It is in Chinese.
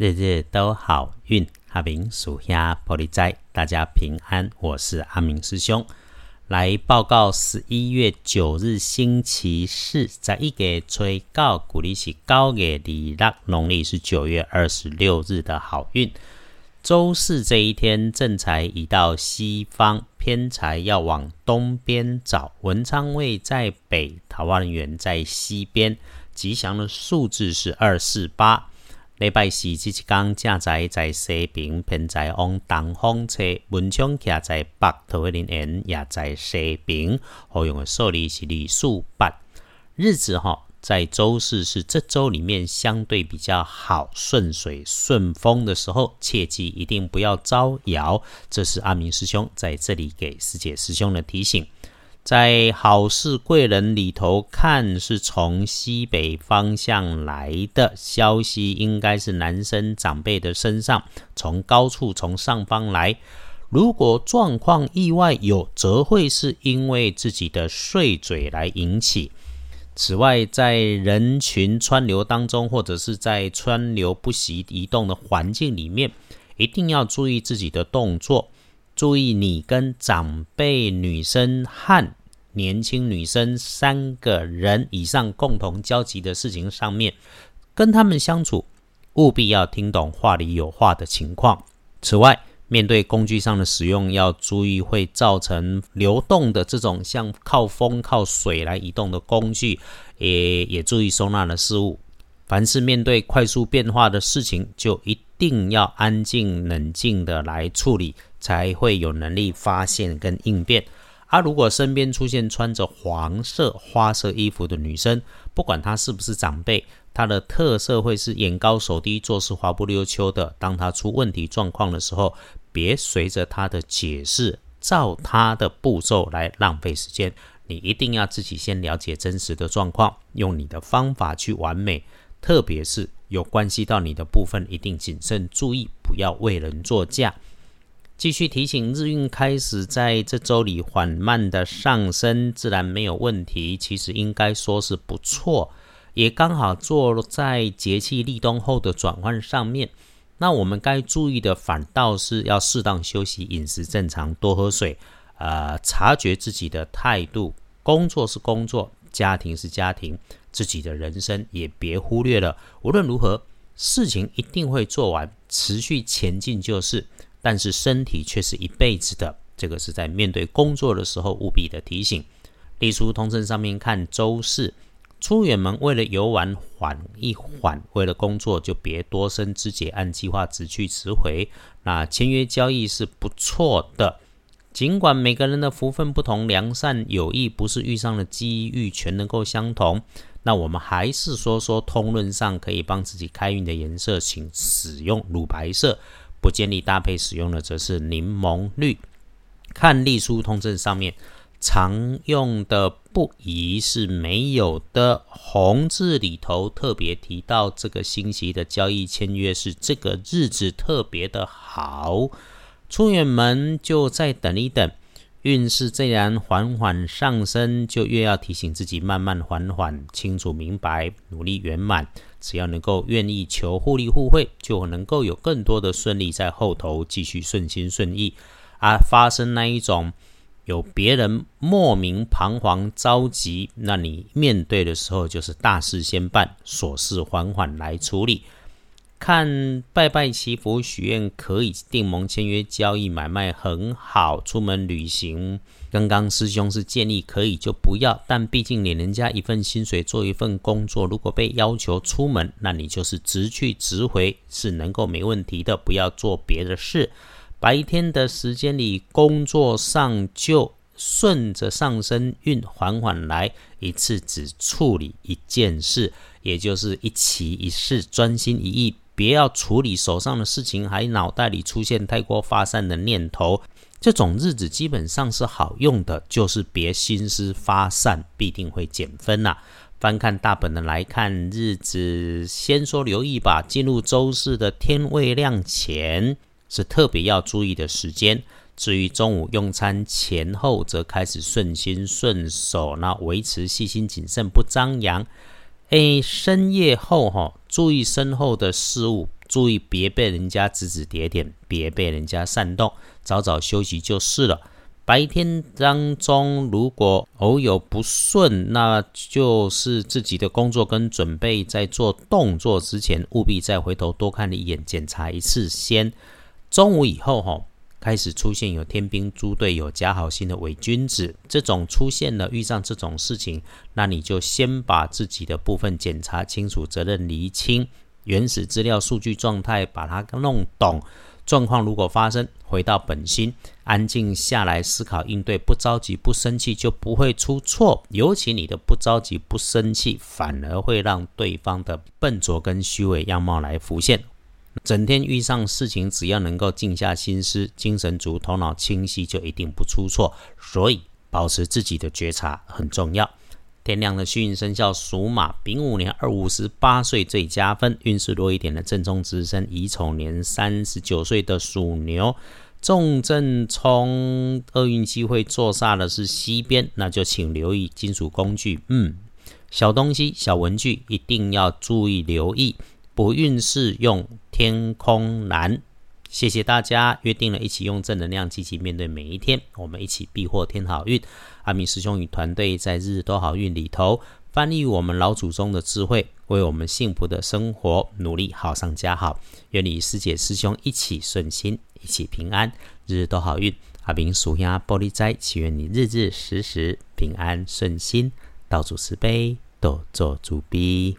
日日都好运，阿明属下玻璃斋，大家平安。我是阿明师兄，来报告十一月九日星期四，在一个吹告，鼓励是高月里六，农历是九月二十六日的好运。周四这一天，正财移到西方，偏财要往东边找。文昌位在北，桃花人缘在西边。吉祥的数字是二四八。礼拜四这一天，正在在西平，偏在往东方侧，文昌徛在北，桃花林园也在西边。好用的数字是二数八。日子哈，在周四是这周里面相对比较好、顺水顺风的时候，切记一定不要招摇。这是阿明师兄在这里给师姐师兄的提醒。在好事贵人里头看，是从西北方向来的消息，应该是男生长辈的身上，从高处从上方来。如果状况意外有，则会是因为自己的碎嘴来引起。此外，在人群川流当中，或者是在川流不息移动的环境里面，一定要注意自己的动作。注意，你跟长辈、女生和年轻女生三个人以上共同交集的事情上面，跟他们相处，务必要听懂话里有话的情况。此外，面对工具上的使用，要注意会造成流动的这种像靠风、靠水来移动的工具，也也注意收纳的事物。凡是面对快速变化的事情，就一定要安静冷静的来处理。才会有能力发现跟应变。而如果身边出现穿着黄色花色衣服的女生，不管她是不是长辈，她的特色会是眼高手低，做事滑不溜秋的。当她出问题状况的时候，别随着她的解释，照她的步骤来浪费时间。你一定要自己先了解真实的状况，用你的方法去完美。特别是有关系到你的部分，一定谨慎注意，不要为人作嫁。继续提醒，日运开始在这周里缓慢的上升，自然没有问题。其实应该说是不错，也刚好坐在节气立冬后的转换上面。那我们该注意的，反倒是要适当休息，饮食正常，多喝水。呃，察觉自己的态度，工作是工作，家庭是家庭，自己的人生也别忽略了。无论如何，事情一定会做完，持续前进就是。但是身体却是一辈子的，这个是在面对工作的时候务必的提醒。隶书通证上面看周四出远门，为了游玩缓一缓，为了工作就别多生枝节，按计划直去直回。那签约交易是不错的，尽管每个人的福分不同，良善有益不是遇上了机遇全能够相同。那我们还是说说通论上可以帮自己开运的颜色，请使用乳白色。不建议搭配使用的则是柠檬绿。看隶书通证上面常用的不宜是没有的，红字里头特别提到这个星期的交易签约是这个日子特别的好。出远门就再等一等，运势自然缓缓上升，就越要提醒自己慢慢缓缓，清楚明白，努力圆满。只要能够愿意求互利互惠，就能够有更多的顺利在后头继续顺心顺意。而发生那一种有别人莫名彷徨着急，那你面对的时候就是大事先办，琐事缓缓来处理。看拜拜祈福许愿可以订盟签约交易买卖很好，出门旅行。刚刚师兄是建议可以就不要，但毕竟领人家一份薪水做一份工作，如果被要求出门，那你就是直去直回是能够没问题的，不要做别的事。白天的时间里工作上就顺着上升运缓缓来，一次只处理一件事，也就是一期一事，专心一意。别要处理手上的事情，还脑袋里出现太过发散的念头。这种日子基本上是好用的，就是别心思发散，必定会减分呐。翻看大本的来看日子，先说留意吧。进入周四的天未亮前是特别要注意的时间。至于中午用餐前后，则开始顺心顺手，那维持细心谨慎，不张扬。哎，深夜后哈，注意身后的事物，注意别被人家指指点点，别被人家煽动，早早休息就是了。白天当中如果偶有不顺，那就是自己的工作跟准备在做动作之前，务必再回头多看一眼，检查一次先。中午以后，哈。开始出现有天兵猪队友、假好心的伪君子，这种出现了遇上这种事情，那你就先把自己的部分检查清楚，责任厘清，原始资料、数据状态把它弄懂。状况如果发生，回到本心，安静下来思考应对，不着急、不生气，就不会出错。尤其你的不着急、不生气，反而会让对方的笨拙跟虚伪样貌来浮现。整天遇上事情，只要能够静下心思，精神足，头脑清晰，就一定不出错。所以保持自己的觉察很重要。天亮的幸运生肖属马，丙午年二五十八岁最加分，运势弱一点的正冲直生乙丑年三十九岁的属牛，重正冲厄运机会坐煞的是西边，那就请留意金属工具，嗯，小东西、小文具一定要注意留意。不运势用天空蓝，谢谢大家，约定了一起用正能量积极面对每一天，我们一起必获天好运。阿明师兄与团队在日日都好运里头，翻译我们老祖宗的智慧，为我们幸福的生活努力好上加好。愿你师姐师兄一起顺心，一起平安，日日都好运。阿明属下玻璃斋，祈愿你日日时时平安顺心，道主慈悲，多做主逼。